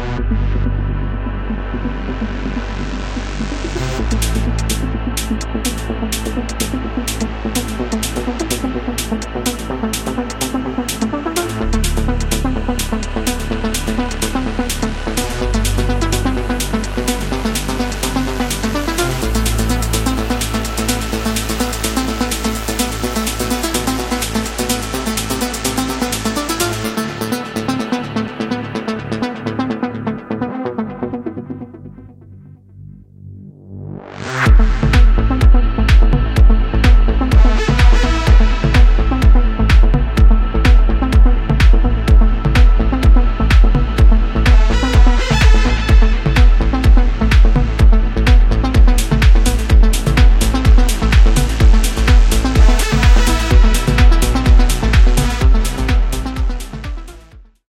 フフフフ。